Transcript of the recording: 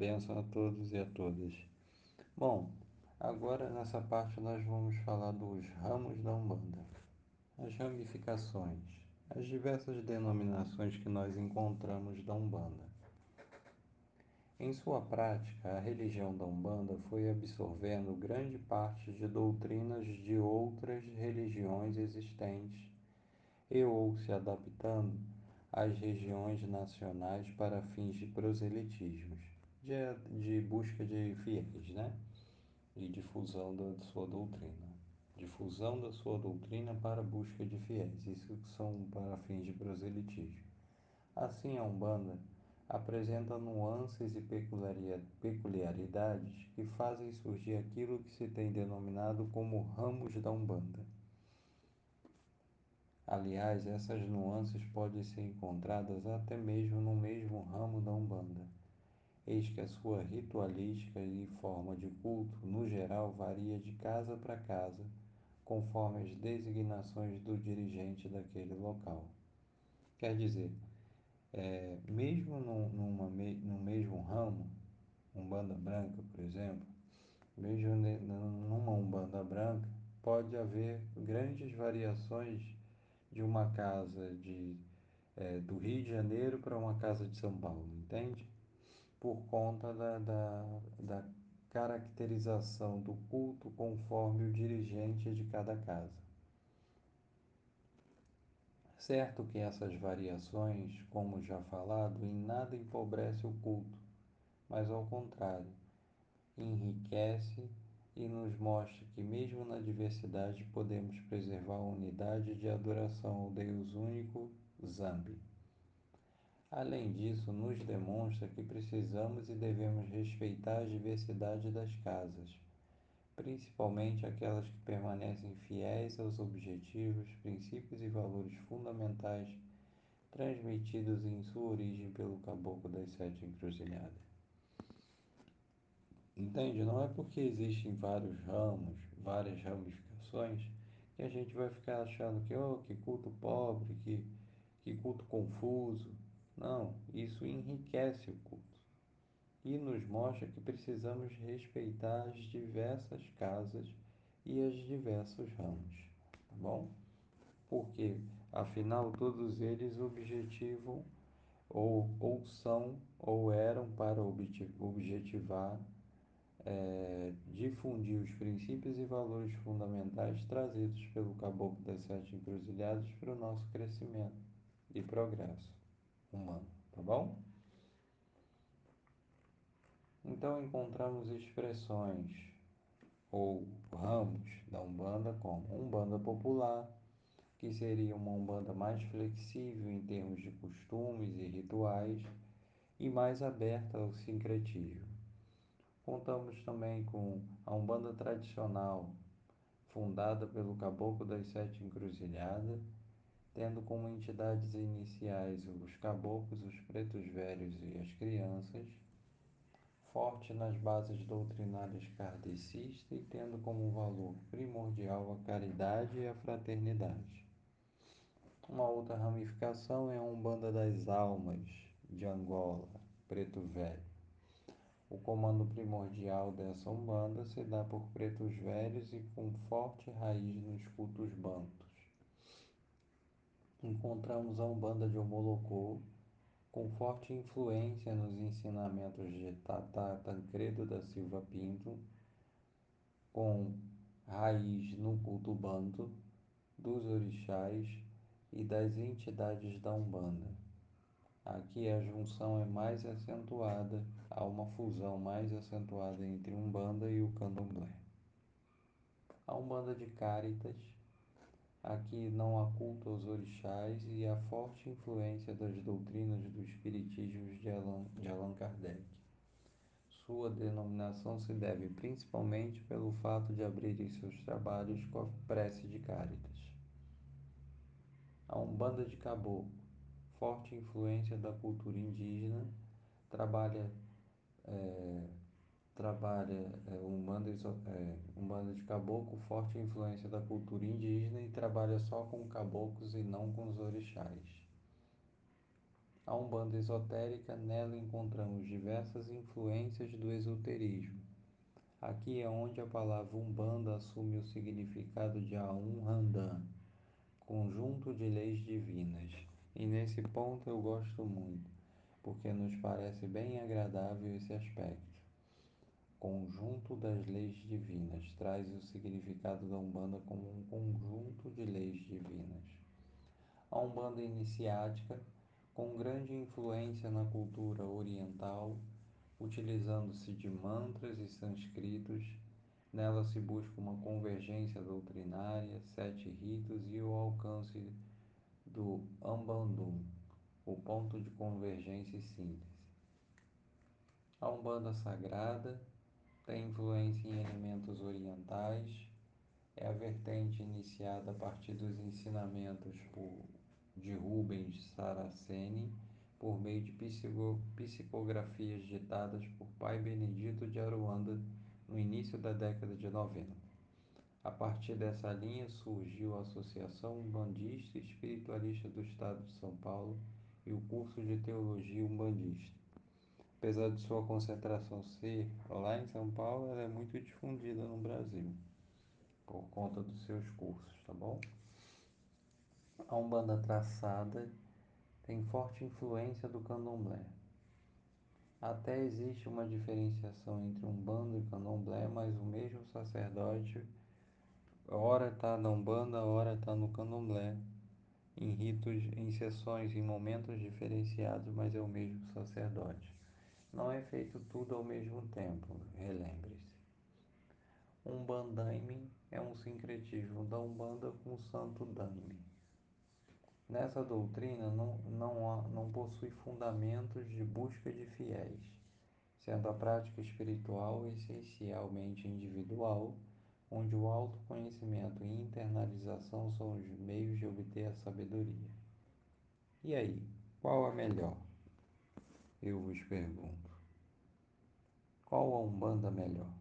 benção a todos e a todas. Bom, agora nessa parte nós vamos falar dos ramos da Umbanda, as ramificações, as diversas denominações que nós encontramos da Umbanda. Em sua prática, a religião da Umbanda foi absorvendo grande parte de doutrinas de outras religiões existentes e ou se adaptando às regiões nacionais para fins de proselitismos, de, de busca de fiéis, né? E difusão da sua doutrina. Difusão da sua doutrina para busca de fiéis, isso são para fins de proselitismo. Assim, a Umbanda apresenta nuances e peculiaridades que fazem surgir aquilo que se tem denominado como ramos da Umbanda Aliás, essas nuances podem ser encontradas até mesmo no mesmo ramo da Umbanda. Eis que a sua ritualística e forma de culto, no geral, varia de casa para casa, conforme as designações do dirigente daquele local. Quer dizer, é, mesmo no, numa, no mesmo ramo, Umbanda Branca, por exemplo, mesmo numa Umbanda Branca, pode haver grandes variações de uma casa de, é, do Rio de Janeiro para uma casa de São Paulo, entende? Por conta da, da, da caracterização do culto conforme o dirigente de cada casa. Certo que essas variações, como já falado, em nada empobrece o culto, mas ao contrário, enriquece e nos mostra que, mesmo na diversidade, podemos preservar a unidade de adoração ao Deus único, Zambi. Além disso, nos demonstra que precisamos e devemos respeitar a diversidade das casas, principalmente aquelas que permanecem fiéis aos objetivos, princípios e valores fundamentais transmitidos em sua origem pelo Caboclo das Sete Encruzilhadas. Entende? Não é porque existem vários ramos, várias ramificações, que a gente vai ficar achando que, oh, que culto pobre, que, que culto confuso. Não, isso enriquece o culto e nos mostra que precisamos respeitar as diversas casas e os diversos ramos, tá bom? Porque, afinal, todos eles objetivam ou, ou são ou eram para objetivar é, difundir os princípios e valores fundamentais trazidos pelo Caboclo das Sete Encruzilhadas para o nosso crescimento e progresso humano, tá bom? Então encontramos expressões ou ramos da Umbanda como Umbanda popular, que seria uma Umbanda mais flexível em termos de costumes e rituais e mais aberta ao sincretismo. Contamos também com a Umbanda tradicional, fundada pelo Caboclo das Sete Encruzilhadas, tendo como entidades iniciais os caboclos, os pretos velhos e as crianças, forte nas bases doutrinárias kardecistas e tendo como valor primordial a caridade e a fraternidade. Uma outra ramificação é a Umbanda das Almas, de Angola, Preto Velho o comando primordial dessa umbanda se dá por pretos velhos e com forte raiz nos cultos bantos. Encontramos a umbanda de Omolocô, com forte influência nos ensinamentos de Tata Tancredo da Silva Pinto, com raiz no culto banto, dos orixás e das entidades da Umbanda. Aqui a junção é mais acentuada, há uma fusão mais acentuada entre Umbanda e o Candomblé. A Umbanda de Caritas, aqui não há culto aos orixás e há forte influência das doutrinas do Espiritismo de Allan, de Allan Kardec. Sua denominação se deve principalmente pelo fato de abrirem seus trabalhos com a prece de Caritas. A Umbanda de Caboclo forte influência da cultura indígena, trabalha, é, trabalha é, Umbanda, é, Umbanda de Caboclo, forte influência da cultura indígena e trabalha só com caboclos e não com os orixás. A Umbanda esotérica, nela encontramos diversas influências do esoterismo. Aqui é onde a palavra Umbanda assume o significado de Aum Randan, conjunto de leis divinas. E nesse ponto eu gosto muito, porque nos parece bem agradável esse aspecto. Conjunto das leis divinas traz o significado da Umbanda como um conjunto de leis divinas. A Umbanda iniciática com grande influência na cultura oriental, utilizando-se de mantras e sânscritos. Nela se busca uma convergência doutrinária, sete ritos e o alcance do Ambandum, o ponto de convergência e síntese. A Umbanda Sagrada tem influência em elementos orientais, é a vertente iniciada a partir dos ensinamentos por de Rubens Saraceni por meio de psicografias ditadas por Pai Benedito de Aruanda no início da década de 90. A partir dessa linha surgiu a Associação Umbandista e Espiritualista do Estado de São Paulo e o curso de Teologia Umbandista. Apesar de sua concentração ser lá em São Paulo, ela é muito difundida no Brasil por conta dos seus cursos, tá bom? A Umbanda traçada tem forte influência do candomblé. Até existe uma diferenciação entre Umbanda e candomblé, mas o mesmo sacerdote, ora está na Umbanda, ora está no candomblé, em ritos, em sessões, em momentos diferenciados, mas é o mesmo sacerdote. Não é feito tudo ao mesmo tempo, relembre-se. Umbandaime é um sincretismo da Umbanda com o Santo Daime. Nessa doutrina não, não, há, não possui fundamentos de busca de fiéis, sendo a prática espiritual essencialmente individual, onde o autoconhecimento e internalização são os meios de obter a sabedoria. E aí, qual a melhor? Eu vos pergunto. Qual a Umbanda melhor?